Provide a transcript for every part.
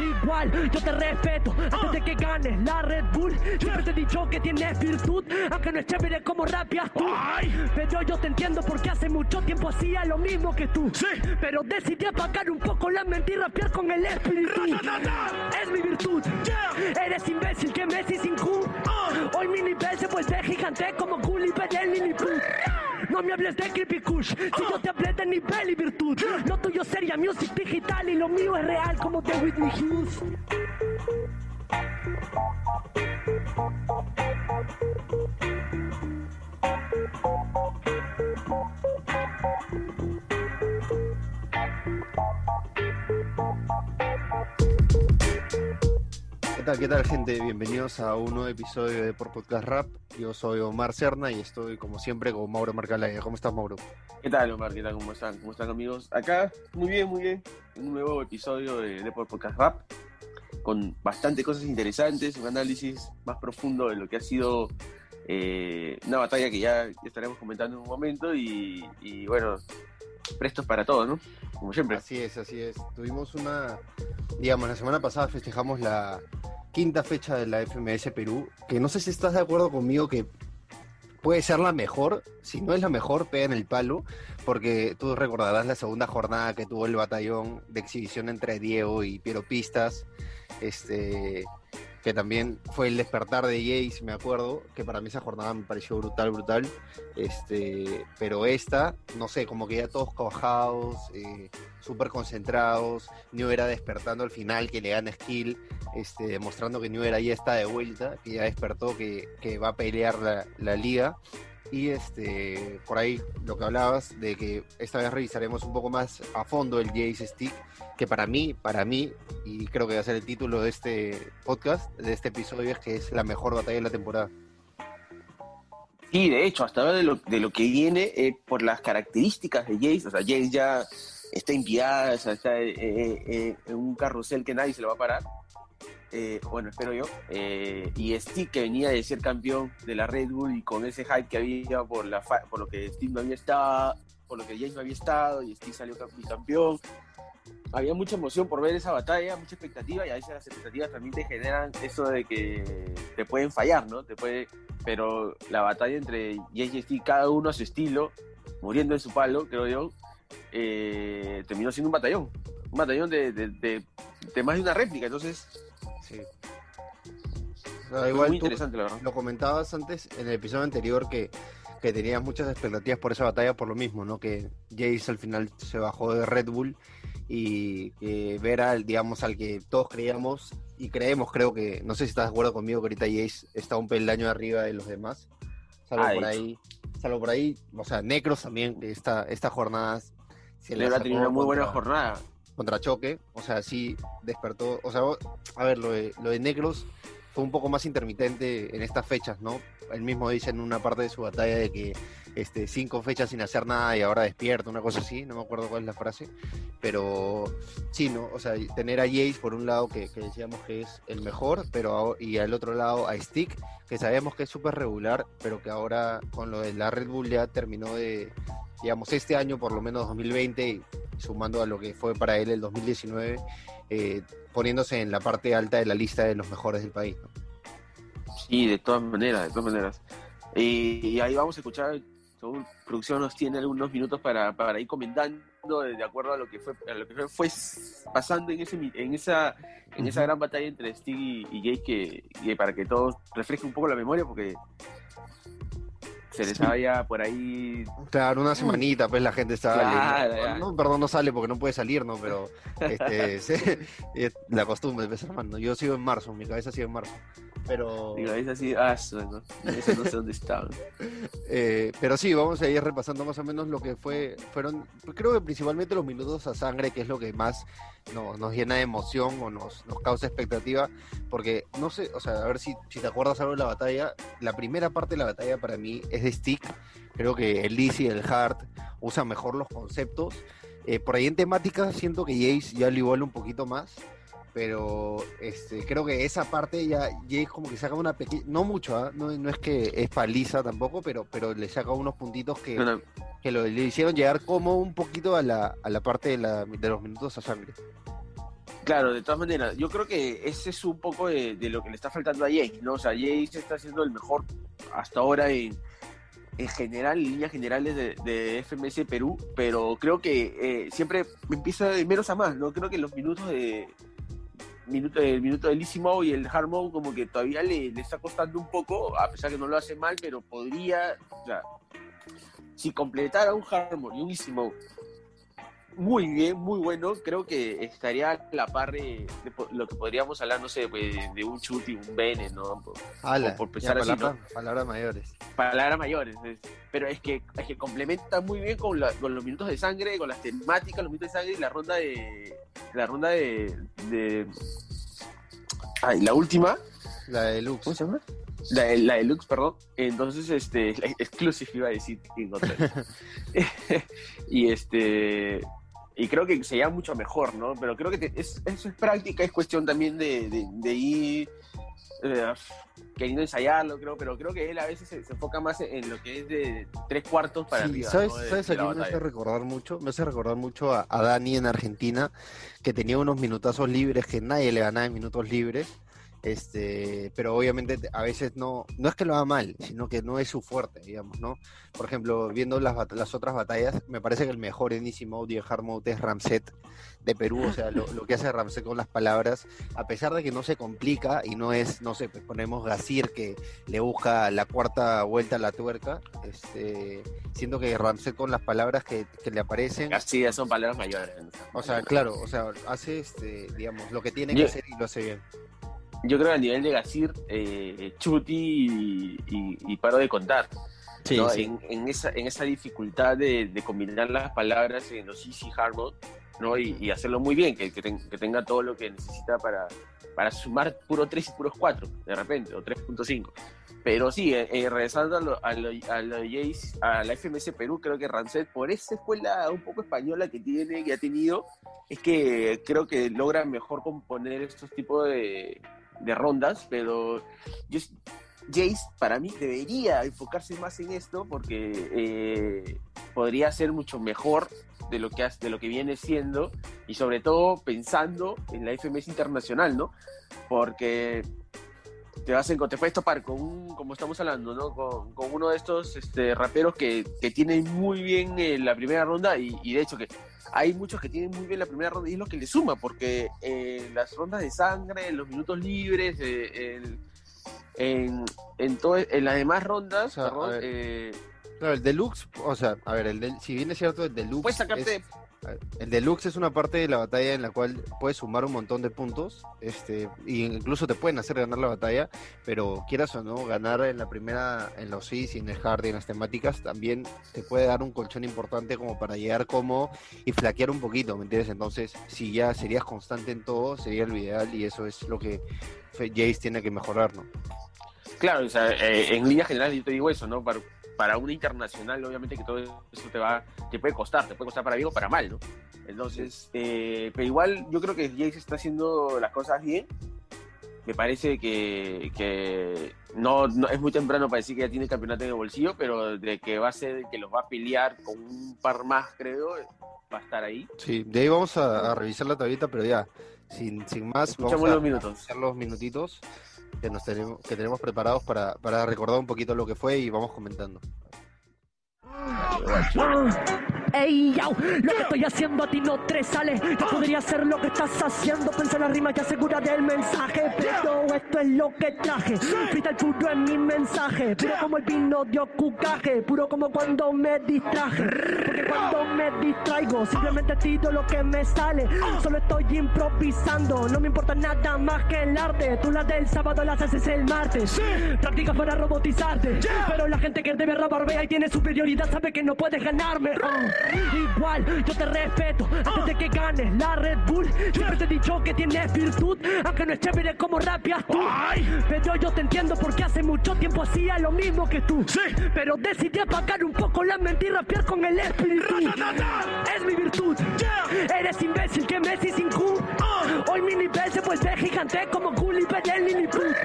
Igual, yo te respeto antes de que ganes la Red Bull. Siempre te he dicho que tienes virtud, aunque no es chévere como rapias tú. Pero yo te entiendo porque hace mucho tiempo hacía lo mismo que tú. Pero decidí apagar un poco la mente y rapear con el espíritu. Es mi virtud. Eres imbécil que Messi sin Q. Hoy mi nivel se vuelve gigante como Gulliver el Lilliput. No me hables de Creepy Kush, si yo te hablé de nivel y virtud. Lo tuyo sería music digital y lo mío es real como de Whitney Hughes. Qué tal, gente? Bienvenidos a un nuevo episodio de Por Podcast Rap. Yo soy Omar Serna y estoy, como siempre, con Mauro Marcalaya. ¿Cómo estás, Mauro? ¿Qué tal, Omar? ¿Qué tal? ¿Cómo están? ¿Cómo están, amigos? Acá, muy bien, muy bien. Un nuevo episodio de, de Por Podcast Rap con bastante cosas interesantes, un análisis más profundo de lo que ha sido eh, una batalla que ya estaremos comentando en un momento y bueno, prestos para todo, ¿no? Como siempre. Así es, así es. Tuvimos una, digamos, la semana pasada festejamos la quinta fecha de la FMS Perú, que no sé si estás de acuerdo conmigo que puede ser la mejor, si no es la mejor, pega en el palo, porque tú recordarás la segunda jornada que tuvo el batallón de exhibición entre Diego y Piero Pistas, este, que también fue el despertar de Jace, me acuerdo, que para mí esa jornada me pareció brutal, brutal, este, pero esta, no sé, como que ya todos cojados, eh, súper concentrados, New era despertando al final, que le gana skill, este, demostrando que New era ya está de vuelta, que ya despertó, que, que va a pelear la, la liga. Y este, por ahí lo que hablabas de que esta vez revisaremos un poco más a fondo el Jace Stick, que para mí, para mí, y creo que va a ser el título de este podcast, de este episodio, es que es la mejor batalla de la temporada. Sí, de hecho, hasta ahora de lo, de lo que viene, eh, por las características de Jace, o sea, Jace ya está inspirada, o sea, está eh, eh, en un carrusel que nadie se lo va a parar. Eh, bueno, espero yo. Eh, y Stick, que venía de ser campeón de la Red Bull y con ese hype que había por, la por lo que Steve no había estado, por lo que James no había estado y Stick salió campeón. Había mucha emoción por ver esa batalla, mucha expectativa y a veces las expectativas también te generan eso de que te pueden fallar, ¿no? Te puede, pero la batalla entre James y Stick, cada uno a su estilo, muriendo en su palo, creo yo, eh, terminó siendo un batallón. Un batallón de, de, de, de más de una réplica. Entonces, Sí. O sea, igual muy tú interesante, la verdad. lo comentabas antes en el episodio anterior que, que tenías muchas expectativas por esa batalla por lo mismo, ¿no? Que Jace al final se bajó de Red Bull y que ver al, digamos, al que todos creíamos y creemos, creo que, no sé si estás de acuerdo conmigo, que ahorita Jace está un peldaño arriba de los demás. Salvo Ah, por ahí, salvo por ahí, o sea, Necros también, que esta, esta jornada se Leo ha tenido una muy buena jornada. Contra Choque, o sea, sí despertó, o sea, a ver, lo de, lo de Necros fue un poco más intermitente en estas fechas, ¿no? Él mismo dice en una parte de su batalla de que este, cinco fechas sin hacer nada y ahora despierta, una cosa así, no me acuerdo cuál es la frase, pero sí, ¿no? O sea, tener a Jace por un lado que, decíamos que es el mejor, pero y al otro lado a Stick, que sabemos que es súper regular, pero que ahora con lo de la Red Bull ya terminó de, digamos, este año, por lo menos 2020, y sumando a lo que fue para él el 2019, eh, poniéndose en la parte alta de la lista de los mejores del país. ¿no? Sí, de todas maneras, de todas maneras. Y, y ahí vamos a escuchar, según producción nos tiene algunos minutos para, para ir comentando de, acuerdo a lo que fue a lo que fue, fue pasando en ese en esa en esa gran batalla entre Stig y, y Jace que, que para que todos refresquen un poco la memoria porque se les vaya por ahí Claro, una semanita, pues la gente está... Claro, ya. no, perdón, no sale porque no puede salir, ¿no? Pero este, se- es la costumbre, pues, hermano. Yo sigo en marzo, mi cabeza sigue en marzo. Pero... digo, es así, ah, su- ¿no? Eso no sé dónde está. ¿no? Eh, pero sí, vamos a ir repasando más o menos lo que fue, fueron, creo que principalmente los minutos a sangre, que es lo que más no- nos llena de emoción o nos, nos causa expectativa, porque no sé, o sea, a ver si, si te acuerdas algo de la batalla, la primera parte de la batalla para mí es de Stick, creo que el Easy y el Hard usan mejor los conceptos, Eh, por ahí en temática siento que Jace ya lo iguala un poquito más, pero este, creo que esa parte ya Jace como que saca una pequeña, no mucho, ¿ah? no, no es que es paliza tampoco, pero, pero le saca unos puntitos que, que lo, le hicieron llegar como un poquito a la, a la parte de, la, de los minutos a sangre. claro, de todas maneras, yo creo que ese es un poco de, lo que le está faltando a Jace, ¿no? O sea, Jace está siendo el mejor hasta ahora en, en general, en líneas generales de, FMS Perú, pero creo que eh, siempre empieza de menos a más, ¿no? Creo que los minutos de minuto, el minuto del Easy Mode y el Hard Mode como que todavía le, está costando un poco, a pesar que no lo hace mal, pero podría, o sea, si completara un Hard Mode y un Easy Mode muy bien, muy bueno. Creo que estaría a la par de, lo que podríamos hablar, no sé, pues, de, un Chuti, un Bene, ¿no? Por, por pensar así, Palabras mayores. Palabras mayores. pero es que, es que complementa muy bien con, con los minutos de sangre, con las temáticas, los minutos de sangre y la ronda de. La ronda de. de ay, la última. La de Lux. ¿Cómo se llama? La, la de Lux, perdón. Entonces, este, la exclusive iba a decir. y este y creo que sería mucho mejor, ¿no? Pero creo que es, eso es práctica, es cuestión también de, de, ir eh, queriendo ensayarlo, creo, pero creo que él a veces se, enfoca más en lo que es de tres cuartos para sí, ¿Sabes, ¿sabes a quién me hace recordar mucho? Me hace recordar mucho a, a, Dani en Argentina, que tenía unos minutazos libres que nadie le ganaba en minutos libres este, pero obviamente a veces no, no es que lo haga mal, sino que no es su fuerte, digamos, ¿no? Por ejemplo, viendo las, las otras batallas, me parece que el mejor en Easy Mode y en Hard Mode es Ramset de Perú, o sea, lo, que hace Ramset con las palabras, a pesar de que no se complica y no es, no sé, pues ponemos Gazir que le busca la cuarta vuelta a la tuerca, este, siento que Ramset con las palabras que, le aparecen... Así son palabras mayores. O sea, claro, o sea, hace, este, digamos, lo que tiene que hacer y lo hace bien yo creo que a nivel de Gasir, eh, Chuti y, paro de contar. En, esa, en esa dificultad de, combinar las palabras en los easy hard mode, ¿no? Y, hacerlo muy bien, que, que, tenga todo lo que necesita para, para sumar puro 3 y puros 4, de repente, o 3.5. Pero sí, eh, eh, regresando a, lo, a, lo, a, a la FMS Perú, creo que Rancet, por esa escuela un poco española que tiene, que ha tenido, es que creo que logra mejor componer estos tipos de, de rondas, pero yo, Jace para mí debería enfocarse más en esto porque eh, podría ser mucho mejor de lo que de lo que viene siendo y sobre todo pensando en la FMS internacional, ¿no? Porque te vas a te puedes topar con un, como estamos hablando, ¿no? Con, uno de estos este, raperos que, que tiene muy bien eh, la primera ronda y, y, de hecho que hay muchos que tienen muy bien la primera ronda y es lo que le suma, porque eh, las rondas de sangre, los minutos libres, eh, en, en, en las demás rondas, eh, claro, el deluxe, o sea, a ver, el si bien es cierto, el deluxe. Puedes sacarte el deluxe es una parte de la batalla en la cual puedes sumar un montón de puntos, este, e incluso te pueden hacer ganar la batalla, pero quieras o no, ganar en la primera, en los Cs y en el hard y en las temáticas, también te puede dar un colchón importante como para llegar como y flaquear un poquito, ¿me entiendes? Entonces, si ya serías constante en todo, sería lo ideal y eso es lo que Jace tiene que mejorar, ¿no? Claro, o sea, eh, en línea general yo te digo eso, ¿no? Para, para una internacional, obviamente que todo eso te va, te puede costar, te puede costar para bien o para mal, ¿no? Entonces, eh, pero igual yo creo que Jace está haciendo las cosas bien. Me parece que, que no, es muy temprano para decir que ya tiene campeonato en el bolsillo, pero de que va a ser, que los va a pelear con un par más, creo, va a estar ahí. Sí, de ahí vamos a, revisar la tablita, pero ya, sin, sin más, vamos a los minutos. hacer los minutitos que, nos tenemos, que tenemos preparados para, para recordar un poquito lo que fue y vamos comentando. Ey, yo, lo que estoy haciendo a ti no te sale. Yo podría hacer lo que estás haciendo. Pensé en la rima y asegura del mensaje. Pero esto es lo que traje. el puro en mi mensaje. Puro como el vino de cucaje. Puro como cuando me distraje. Cuando me distraigo, simplemente tiro lo que me sale. Solo estoy improvisando. No me importa nada más que el arte. Tú la del sábado las haces el martes. Practicas para robotizarte. Pero la gente que debe robar vea y tiene superioridad sabe que no puedes ganarme. Igual, yo te respeto antes de que ganes la Red Bull. Siempre te he dicho que tienes virtud, aunque no es chévere como rapias tú. Pero yo te entiendo porque hace mucho tiempo hacía lo mismo que tú. Sí. Pero decidí apagar un poco la mente y rapear con el espíritu. Es mi virtud. Eres imbécil que Messi sin Q. Uh. Hoy mi nivel se vuelve gigante como Gulliver y el Lilliput.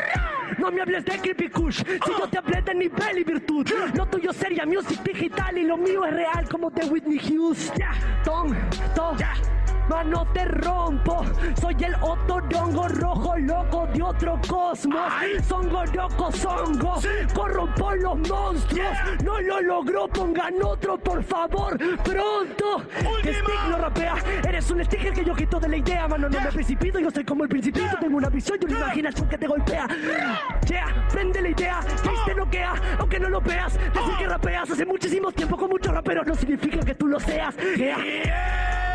No me hables de creepy kush, si yo te hablé de nivel y virtud. Lo tuyo sería music digital y lo mío es real como de Whitney Hughes. Tom, tom, Mano te rompo, soy el otorongo rojo loco de otro cosmos. Songo loco, songo, corrompo los monstruos. No lo logró, pongan otro por favor, pronto. Que Stick no rapea, eres un sticker que yo quito de la idea, mano. No me precipito, yo soy como el principito. Tengo una visión y una imaginación que te golpea. Yeah, prende la idea, que te noquea, aunque no lo veas. Decir que rapeas hace muchísimo tiempo con muchos raperos no significa que tú lo seas. Yeah.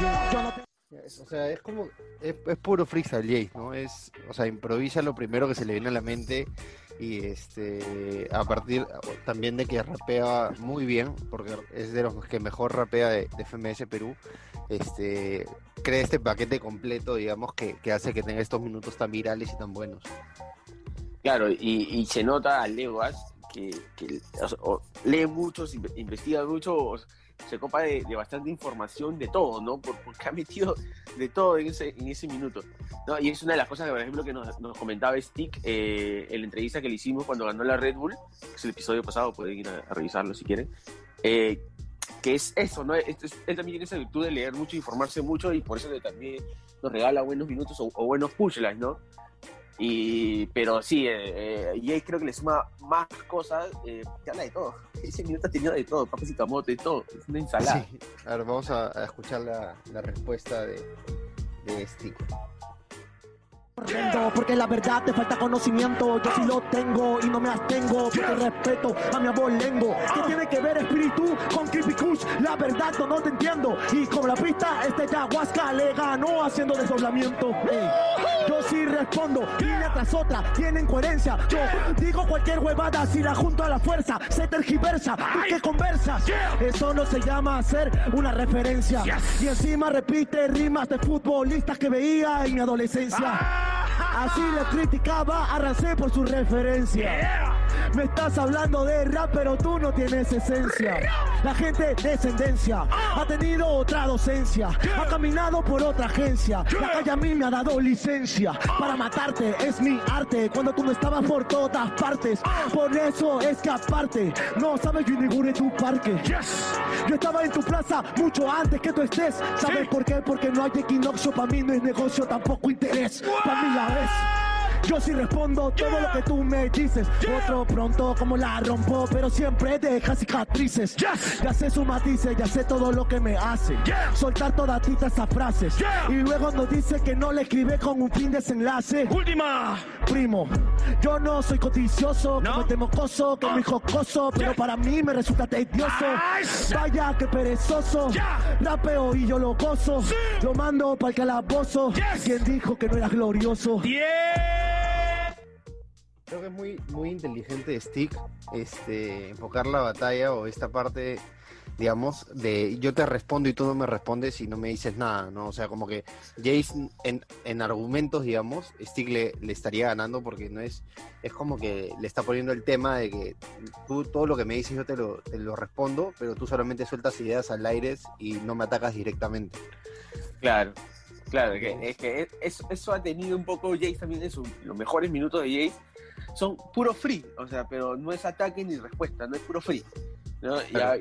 Yo no o sea, es como, es, puro freestyle, Jay, ¿no? Es, o sea, improvisa lo primero que se le viene a la mente y este, a partir también de que rapea muy bien, porque es de los que mejor rapea de, FMS Perú, este, crea este paquete completo, digamos, que, hace que tenga estos minutos tan virales y tan buenos. Claro, y, se nota a Leguas que, lee mucho, investiga mucho, se copa de, bastante información de todo, ¿no? Porque ha metido de todo en ese, en ese minuto. ¿no? Y es una de las cosas, por ejemplo, que nos, comentaba Stick eh, en la entrevista que le hicimos cuando ganó la Red Bull, que es el episodio pasado, pueden ir a, revisarlo si quieren. Eh, que es eso, ¿no? él también tiene esa virtud de leer mucho, informarse mucho y por eso también nos regala buenos minutos o, o buenos pushlines, ¿no? Y, pero sí, eh, eh, creo que le suma más cosas, eh, que habla de todo. Ese minuto ha tenido de todo, papas y camote, de todo. Es una ensalada. Sí. A ver, vamos a, escuchar la, la respuesta de, de Stick. Porque la verdad te falta conocimiento, yo sí lo tengo y no me abstengo porque respeto a mi abolengo. ¿Qué tiene que ver espíritu con Creepy Kush? La verdad no, te entiendo. Y como la pista, este Yahuasca le ganó haciendo desdoblamiento. Yo sí respondo, línea tras otra, tienen coherencia. Yo digo cualquier huevada si la junto a la fuerza, se tergiversa. ¿Tú qué conversas? Eso no se llama hacer una referencia. Y encima repite rimas de futbolistas que veía en mi adolescencia. Así le criticaba a por su referencia. Me estás hablando de rap, pero tú no tienes esencia. La gente descendencia ha tenido otra docencia, ha caminado por otra agencia. La calle a mí me ha dado licencia para matarte, es mi arte. Cuando tú no estabas por todas partes, por eso es que aparte no sabes yo inauguré tu parque. Yo estaba en tu plaza mucho antes que tú estés. ¿Sabes por qué? Porque no hay equinoccio, para mí no es negocio, tampoco interés. Para mí la ves. Yo sí respondo todo lo que tú me dices. Otro pronto como la rompo, pero siempre deja cicatrices. Ya sé su matices, ya sé todo lo que me hace. Soltar todas esas frases. Y luego nos dice que no le escribe con un fin desenlace. Última. Primo, yo no soy codicioso, ¿No? como mocoso, que muy jocoso, pero para mí me resulta tedioso. Vaya que perezoso. Rapeo y yo lo gozo. Lo mando para el calabozo. ¿Quién dijo que no era glorioso? Creo que es muy, muy inteligente Stick este, enfocar la batalla o esta parte, digamos, de yo te respondo y tú no me respondes y no me dices nada, ¿no? O sea, como que Jace en, en argumentos, digamos, Stick le, le, estaría ganando porque no es, es como que le está poniendo el tema de que tú todo lo que me dices yo te lo, te lo respondo, pero tú solamente sueltas ideas al aire y no me atacas directamente. Claro. Claro, que, es que eso, eso, ha tenido un poco Jace también en los mejores minutos de Jace son puro free, o sea, pero no es ataque ni respuesta, no es puro free.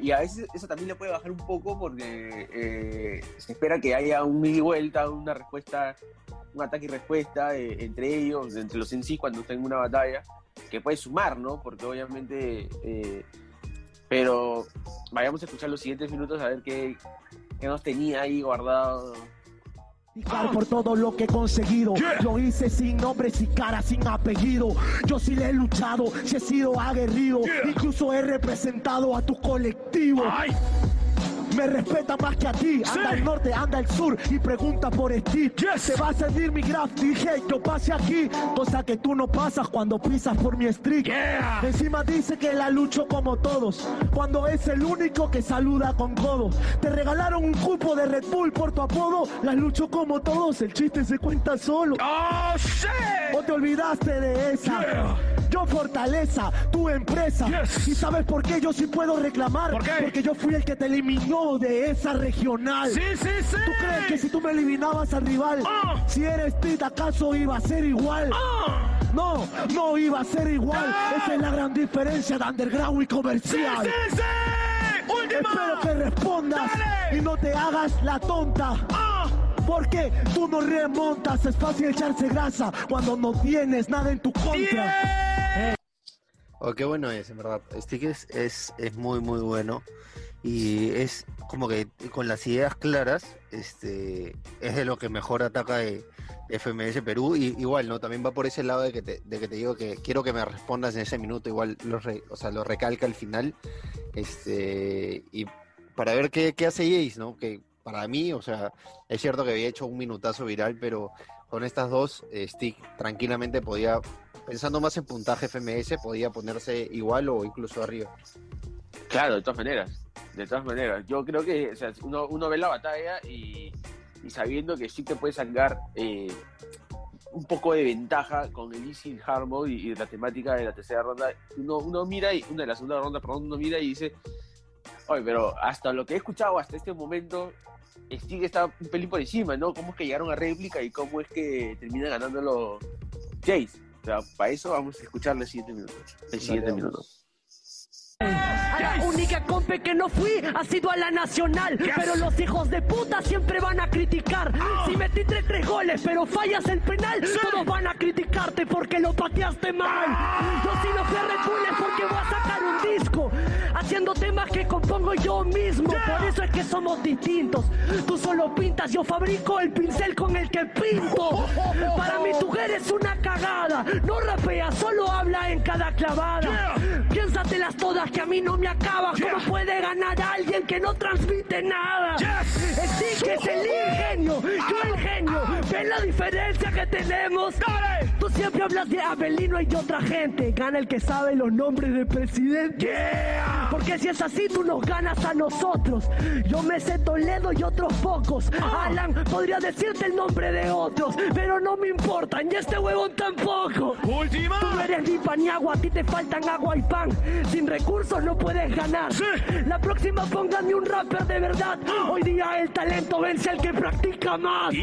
Y, a, veces eso también le puede bajar un poco porque eh, se espera que haya un ida y vuelta, una respuesta, un ataque y respuesta eh, entre ellos, entre los en sí cuando estén en una batalla, que puede sumar, ¿no? Porque obviamente... Eh, pero vayamos a escuchar los siguientes minutos a ver qué, qué nos tenía ahí guardado por todo lo que he conseguido. Lo hice sin nombre, sin cara, sin apellido. Yo sí le he luchado, sí he sido aguerrido. Incluso he representado a tu colectivo me respeta más que a ti. Anda al norte, anda al sur y pregunta por Steve. Se va a seguir mi graph, dije yo pase aquí. Cosa que tú no pasas cuando pisas por mi street. Encima dice que la lucho como todos. Cuando es el único que saluda con codo. Te regalaron un cupo de Red Bull por tu apodo. La lucho como todos, el chiste se cuenta solo. Oh, ¿O te olvidaste de esa? Yo fortaleza, tu empresa. ¿Y sabes por qué yo sí puedo reclamar? Porque yo fui el que te eliminó de esa regional. Sí, sí, sí. ¿Tú crees que si tú me eliminabas al rival, ah. si eres Pit, acaso iba a ser igual? Ah. No, no iba a ser igual. Esa es la gran diferencia de underground y comercial. Sí, sí, sí. Espero que respondas y no te hagas la tonta. Ah. Porque tú no remontas, es fácil echarse grasa cuando no tienes nada en tu contra. Oh, qué bueno es, en verdad. Stick es, es, muy, muy bueno. Y es como que con las ideas claras, este, es de lo que mejor ataca de FMS Perú. Y igual, ¿no? También va por ese lado de que te, de que te digo que quiero que me respondas en ese minuto. Igual lo, re- o sea, lo recalca al final. Este, y para ver qué, qué hace Jace, ¿no? Que para mí, o sea, es cierto que había hecho un minutazo viral, pero con estas dos, eh, Stick tranquilamente podía, pensando más en puntaje FMS, podía ponerse igual o incluso arriba. Claro, de todas maneras. De todas maneras. Yo creo que o sea, uno, uno ve la batalla y, y sabiendo que sí te puede sacar eh, un poco de ventaja con el Easy Hard Mode y, y la temática de la tercera ronda, uno, uno mira y una de la segunda ronda, perdón, uno mira y dice, oye, pero hasta lo que he escuchado hasta este momento, Stig está un pelín por encima, ¿no? ¿Cómo es que llegaron a réplica y cómo es que termina ganando los Jace? O sea, para eso vamos a escucharle el siguiente minuto. El siguiente minuto. A la única compe que no fui ha sido a la nacional. Pero los hijos de puta siempre van a criticar. Si metiste tres goles, pero fallas el penal, todos van a criticarte porque lo pateaste mal. Yo si no fui a Red Bull es porque voy a sacar un disco. Haciendo temas que compongo yo mismo. Por eso es que somos distintos. Tú solo pintas, yo fabrico el pincel con el que pinto. Para mí tú eres una cagada. No rapea, solo habla en cada clavada. Piénsatelas todas que a mí no me acaba. ¿Cómo puede ganar a alguien que no transmite nada? Stick es el ingenio, yo el genio. ¿Ven la diferencia que tenemos? Tú siempre hablas de Abelino y de otra gente. Gana el que sabe los nombres de presidente. Porque si es así, tú nos ganas a nosotros. Yo me sé Toledo y otros pocos. Alan podría decirte el nombre de otros, pero no me importan y este huevón tampoco. Última. Tú no eres ni pan ni agua, a ti te faltan agua y pan. Sin recursos no puedes ganar. La próxima pónganme un rapper de verdad. Hoy día el talento vence al que practica más.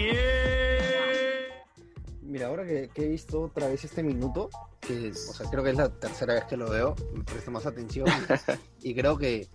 Mira, ahora que, que he visto otra vez este minuto, que, o sea, creo que es la tercera vez que lo veo, me presto más atención y creo que,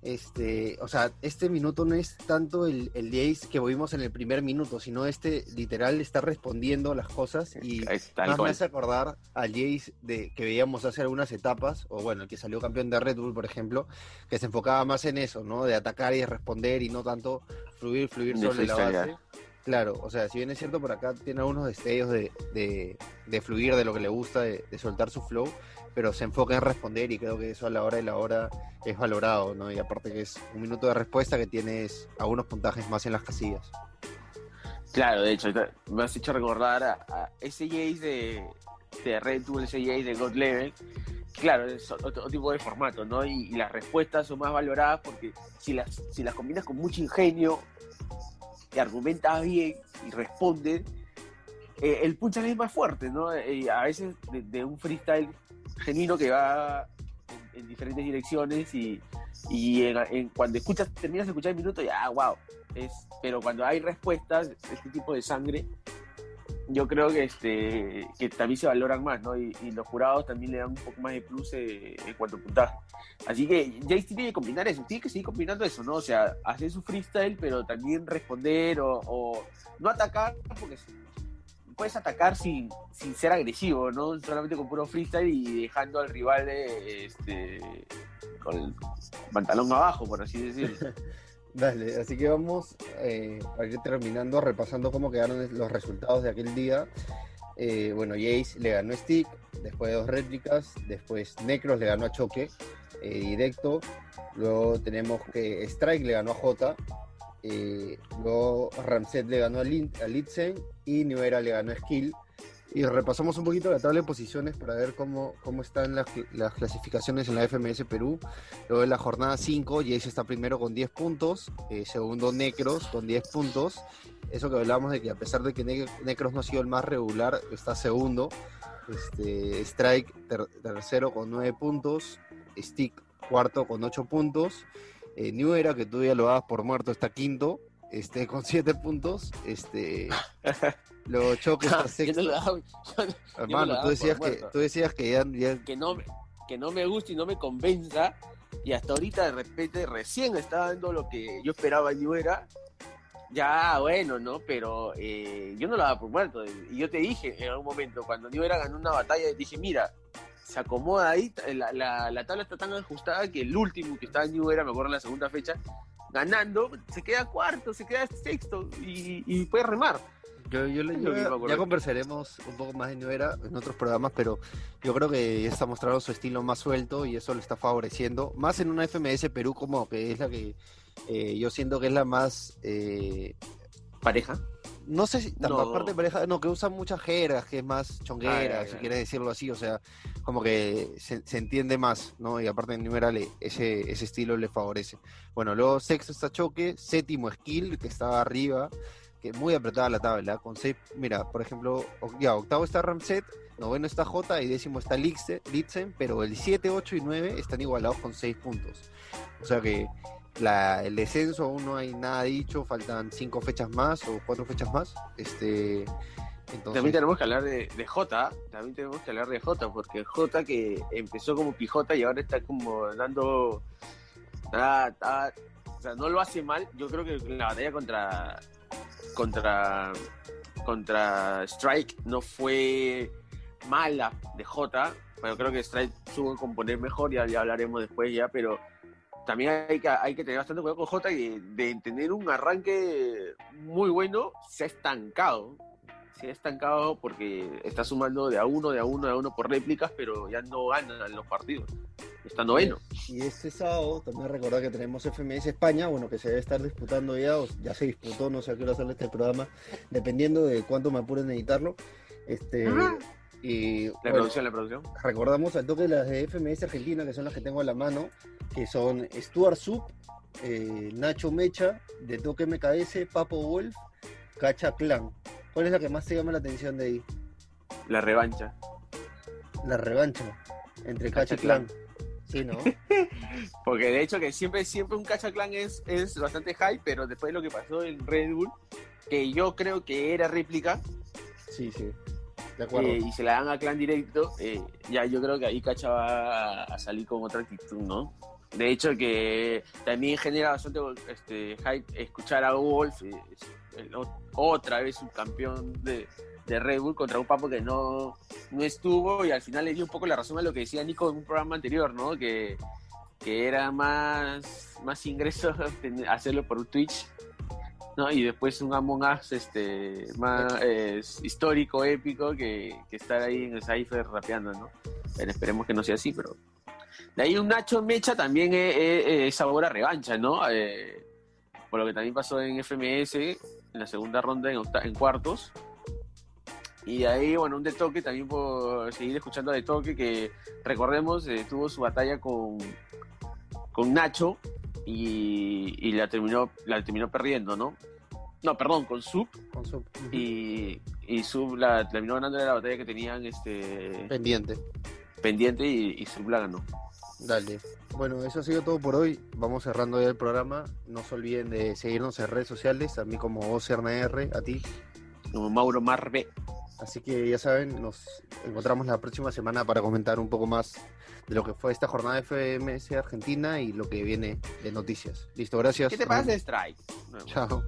este, o sea, este minuto no es tanto el, el Jace que vimos en el primer minuto, sino este literal está respondiendo las cosas y Es más me hace acordar al Jace de, que veíamos hace algunas etapas, o bueno, el que salió campeón de Red Bull, por ejemplo, que se enfocaba más en eso, ¿no? De atacar y responder y no tanto fluir, fluir De sobre la base. Claro, o sea, si bien es cierto, por acá tiene algunos destellos de, de, de fluir, de lo que le gusta, de, soltar su flow, pero se enfoca en responder y creo que eso a la hora de la hora es valorado, ¿no? Y aparte que es un minuto de respuesta que tienes algunos puntajes más en las casillas. Claro, de hecho, me has hecho recordar a, a ese Jace de, de Red Bull, ese Jace de God Level. Claro, es otro, otro tipo de formato, ¿no? Y, y las respuestas son más valoradas porque si las, si las combinas con mucho ingenio, y argumentas bien y respondes, eh, el punchline es más fuerte, ¿no? Eh, a veces de, de un freestyle genuino que va en, en diferentes direcciones y, y en- en- cuando escuchas, terminas de escuchar el minuto, ya, wow. Es, pero cuando hay respuestas, este tipo de sangre, yo creo que este que también se valoran más, ¿no? Y, y los jurados también le dan un poco más de plus eh, en cuanto a puntaje. Así que Jace tiene que combinar eso, tiene que seguir combinando eso, ¿no? O sea, hacer su freestyle, pero también responder o, o no atacar, porque puedes atacar sin, sin ser agresivo, ¿no? Solamente con puro freestyle y dejando al rival eh, este, con el pantalón abajo, por así decirlo. Dale, así que vamos eh, a ir terminando, repasando cómo quedaron los resultados de aquel día. Eh, bueno, Jace le ganó Stick, después de dos réplicas, después Necros le ganó a Choque, eh, directo. Luego tenemos que Strike le ganó a J, eh, luego Ramset le ganó a, Lin, Litzen y New Era le ganó a Skill. Y repasamos un poquito la tabla de posiciones para ver cómo, cómo están las, las clasificaciones en la FMS Perú. Luego en la jornada 5, Jace está primero con 10 puntos, eh, segundo Necros con 10 puntos. Eso que hablábamos de que a pesar de que Ne- Necros no ha sido el más regular, está segundo. Este, Strike ter- tercero con 9 puntos, Stick cuarto con 8 puntos. Eh, New Era, que tú ya lo dabas por muerto, está quinto, este, con 7 puntos. Este, luego Choque está Yo no sexto. lo hago- yo no- Hermano, daba tú decías, que, tú decías que ya, ya que no, que no me guste y no me convenza. Y hasta ahorita de repente recién está dando lo que yo esperaba y no era. Ya, bueno, ¿no? Pero eh, yo no lo daba por muerto. Y yo te dije en algún momento, cuando New Era ganó una batalla, dije, mira, se acomoda ahí, la, la, la, tabla está tan ajustada que el último que estaba en New Era, me acuerdo en la segunda fecha, ganando, se queda cuarto, se queda sexto y, y puede remar. Yo, yo, yo, ya conversaremos un poco más de New Era en otros programas, pero yo creo que ya está mostrando su estilo más suelto y eso le está favoreciendo. Más en una FMS Perú como que es la que eh, yo siento que es la más... Eh, ¿Pareja? No sé si, no. aparte de pareja, no, que usa muchas jergas, que es más chonguera, si quieres decirlo así, o sea, como que se, entiende más, ¿no? Y aparte en numeral ese, ese estilo le favorece. Bueno, luego sexto está Choque, séptimo Skill, que estaba arriba, que muy apretada la tabla, con seis, mira, por ejemplo, ya, octavo está Ramset, noveno está J y décimo está Litzen, pero el 7, 8 y 9 están igualados con 6 puntos. O sea que el descenso aún no hay nada dicho, faltan 5 fechas más o 4 fechas más. Este. También tenemos que hablar de, de, J, también tenemos que hablar de J, porque J que empezó como pijota y ahora está como dando... O sea, no lo hace mal, yo creo que la batalla contra contra, contra Strike no fue mala de J, pero creo que Strike supo componer mejor, ya, ya hablaremos después ya, pero también hay que, hay que tener bastante cuidado con J y de tener un arranque muy bueno se ha estancado. Se ha estancado porque está sumando de a uno, de a uno, de a uno por réplicas, pero ya no ganan los partidos está noveno. Y este sábado también recordar que tenemos FMS España, bueno, que se debe estar disputando ya, o ya se disputó, no sé a qué hora sale este programa, dependiendo de cuánto me apuren a editarlo. Este, y, la producción, la producción. Recordamos al toque de las de FMS Argentina, que son las que tengo a la mano, que son Stuart Sub, eh, Nacho Mecha, de Toque MKS, Papo Wolf, Cacha Clan. ¿Cuál es la que más te llama la atención de ahí? La revancha. La revancha entre Cacha, Clan. Sí, ¿no? Porque de hecho que siempre, siempre un cachaclan es, es bastante high, pero después de lo que pasó en Red Bull, que yo creo que era réplica. Sí, sí. De acuerdo. Eh, y se la dan a clan directo, eh, ya yo creo que ahí Cacha va a, salir con otra actitud, ¿no? De hecho que también genera bastante este, hype escuchar a Wolf, eh, otra vez un campeón de, de Red Bull contra un Papo que no, no estuvo y al final le dio un poco la razón a lo que decía Nico en un programa anterior, ¿no? Que, que era más, más ingresos hacerlo por Twitch, ¿no? Y después un Among Us este, más histórico, épico, que, que, estar ahí en el Cypher rapeando, ¿no? Pero esperemos que no sea así, pero... De ahí un Nacho Mecha también es, sabor a revancha, ¿no? Eh, por lo que también pasó en FMS, en la segunda ronda, en, en cuartos, y ahí, bueno, un de toque también por seguir escuchando de toque, que recordemos, eh, tuvo su batalla con, con Nacho y, y, la, terminó, la terminó perdiendo, ¿no? No, perdón, con Sub. Con Sub. Y, y Sub la terminó ganando la batalla que tenían este pendiente. Pendiente y, y Sub la ganó. Dale. Bueno, eso ha sido todo por hoy. Vamos cerrando ya el programa. No se olviden de seguirnos en redes sociales, a mí como OCRNR, a ti. Como Mauro Marbe. Así que ya saben, nos encontramos la próxima semana para comentar un poco más de lo que fue esta jornada de FMS Argentina y lo que viene de noticias. Listo, gracias. ¿Qué te pasa, Strike? Chao.